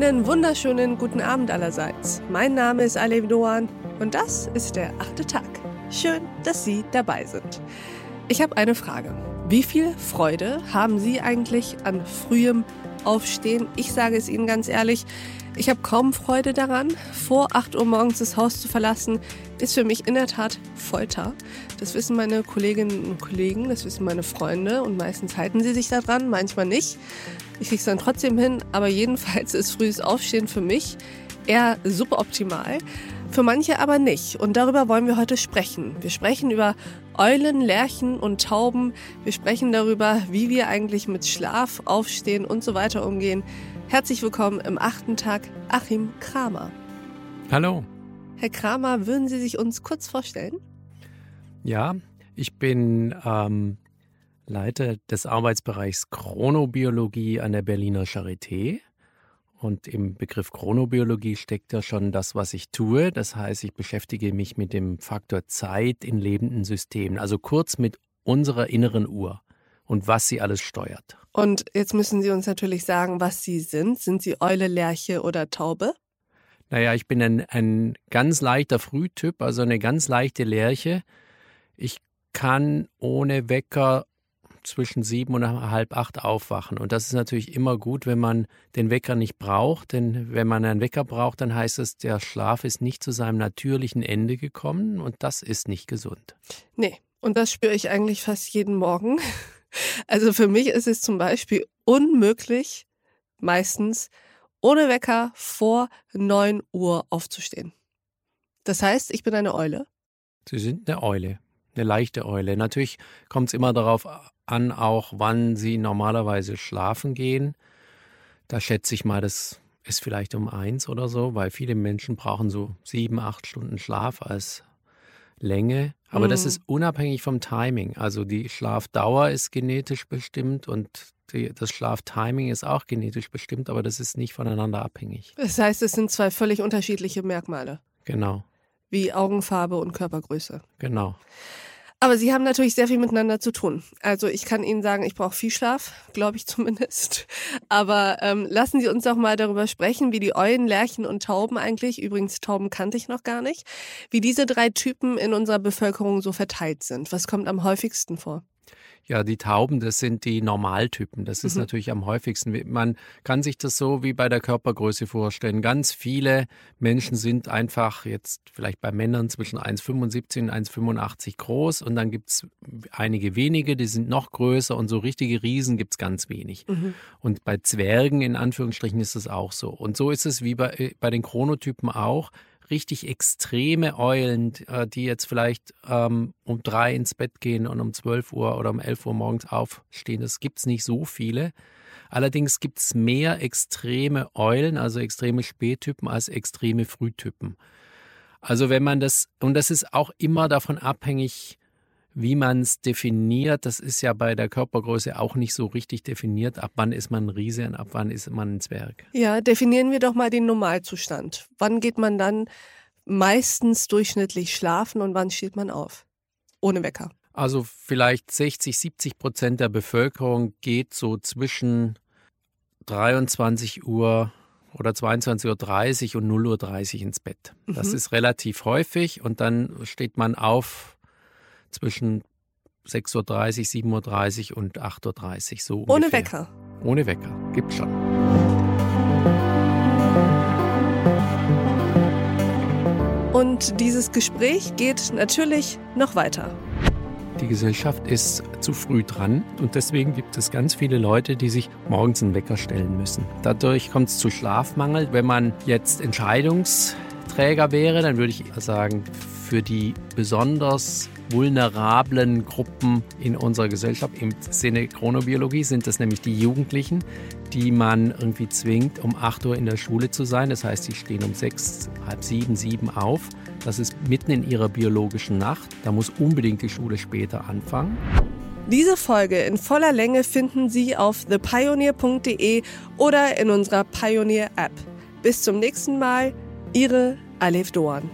Einen wunderschönen guten Abend allerseits. Mein Name ist Alev Doan und das ist der achte Tag. Schön, dass Sie dabei sind. Ich habe eine Frage. Wie viel Freude haben Sie eigentlich an frühem Aufstehen? Ich sage es Ihnen ganz ehrlich, ich habe kaum Freude daran. Vor 8 Uhr morgens das Haus zu verlassen, ist für mich in der Tat Folter. Das wissen meine Kolleginnen und Kollegen, das wissen meine Freunde und meistens halten sie sich daran, manchmal nicht. Ich kriege es dann trotzdem hin, aber jedenfalls ist frühes Aufstehen für mich eher super optimal. Für manche aber nicht. Und darüber wollen wir heute sprechen. Wir sprechen über Eulen, Lerchen und Tauben. Wir sprechen darüber, wie wir eigentlich mit Schlaf, Aufstehen und so weiter umgehen. Herzlich willkommen im achten Tag, Achim Kramer. Hallo. Herr Kramer, würden Sie sich uns kurz vorstellen? Ja, ich bin ähm, Leiter des Arbeitsbereichs Chronobiologie an der Berliner Charité. Und im Begriff Chronobiologie steckt ja schon das, was ich tue. Das heißt, ich beschäftige mich mit dem Faktor Zeit in lebenden Systemen, also kurz mit unserer inneren Uhr und was sie alles steuert. Und jetzt müssen Sie uns natürlich sagen, was Sie sind. Sind Sie Eule, Lerche oder Taube? Naja, ich bin ein, ein ganz leichter Frühtyp, also eine ganz leichte Lerche. Ich kann ohne Wecker zwischen sieben und halb acht aufwachen. Und das ist natürlich immer gut, wenn man den Wecker nicht braucht. Denn wenn man einen Wecker braucht, dann heißt es, der Schlaf ist nicht zu seinem natürlichen Ende gekommen und das ist nicht gesund. Nee, und das spüre ich eigentlich fast jeden Morgen. Also für mich ist es zum Beispiel unmöglich, meistens ohne Wecker vor neun Uhr aufzustehen. Das heißt, ich bin eine Eule. Sie sind eine Eule, eine leichte Eule. Natürlich kommt es immer darauf an, auch wann Sie normalerweise schlafen gehen. Da schätze ich mal, das ist vielleicht um eins oder so, weil viele Menschen brauchen so sieben, acht Stunden Schlaf als Länge. Aber mhm. das ist unabhängig vom Timing. Also die Schlafdauer ist genetisch bestimmt und die, das Schlaftiming ist auch genetisch bestimmt, aber das ist nicht voneinander abhängig. Das heißt, es sind zwei völlig unterschiedliche Merkmale. Genau. Wie Augenfarbe und Körpergröße. Genau. Aber sie haben natürlich sehr viel miteinander zu tun. Also ich kann Ihnen sagen, ich brauche viel Schlaf, glaube ich zumindest. Aber ähm, lassen Sie uns doch mal darüber sprechen, wie die Eulen, Lerchen und Tauben eigentlich, übrigens Tauben kannte ich noch gar nicht, wie diese drei Typen in unserer Bevölkerung so verteilt sind. Was kommt am häufigsten vor? Ja, die Tauben, das sind die Normaltypen. Das ist mhm. natürlich am häufigsten. Man kann sich das so wie bei der Körpergröße vorstellen. Ganz viele Menschen sind einfach jetzt vielleicht bei Männern zwischen 1,75 und 1,85 groß und dann gibt es einige wenige, die sind noch größer und so richtige Riesen gibt es ganz wenig. Mhm. Und bei Zwergen in Anführungsstrichen ist es auch so. Und so ist es wie bei, äh, bei den Chronotypen auch richtig extreme Eulen, äh, die jetzt vielleicht ähm, um drei ins Bett gehen und um 12 Uhr oder um 11 Uhr morgens aufstehen. Das gibt es nicht so viele. Allerdings gibt es mehr extreme Eulen, also extreme Spättypen, als extreme Frühtypen. Also wenn man das, und das ist auch immer davon abhängig, wie man es definiert, das ist ja bei der Körpergröße auch nicht so richtig definiert. Ab wann ist man ein Riese und ab wann ist man ein Zwerg? Ja, definieren wir doch mal den Normalzustand. Wann geht man dann meistens durchschnittlich schlafen und wann steht man auf? Ohne Wecker. Also vielleicht 60, 70 Prozent der Bevölkerung geht so zwischen 23 Uhr oder 22.30 Uhr und 0.30 Uhr ins Bett. Das mhm. ist relativ häufig und dann steht man auf zwischen 6.30 Uhr, 7.30 Uhr und 8.30 Uhr. So Ohne Wecker. Ohne Wecker. Gibt schon. Und dieses Gespräch geht natürlich noch weiter. Die Gesellschaft ist zu früh dran und deswegen gibt es ganz viele Leute, die sich morgens einen Wecker stellen müssen. Dadurch kommt es zu Schlafmangel. Wenn man jetzt Entscheidungsträger wäre, dann würde ich sagen, für die besonders vulnerablen Gruppen in unserer Gesellschaft. Im Sinne Chronobiologie sind das nämlich die Jugendlichen, die man irgendwie zwingt, um 8 Uhr in der Schule zu sein. Das heißt, sie stehen um 6, halb 7, 7 auf. Das ist mitten in ihrer biologischen Nacht. Da muss unbedingt die Schule später anfangen. Diese Folge in voller Länge finden Sie auf thepioneer.de oder in unserer Pioneer App. Bis zum nächsten Mal, Ihre Alef Doan.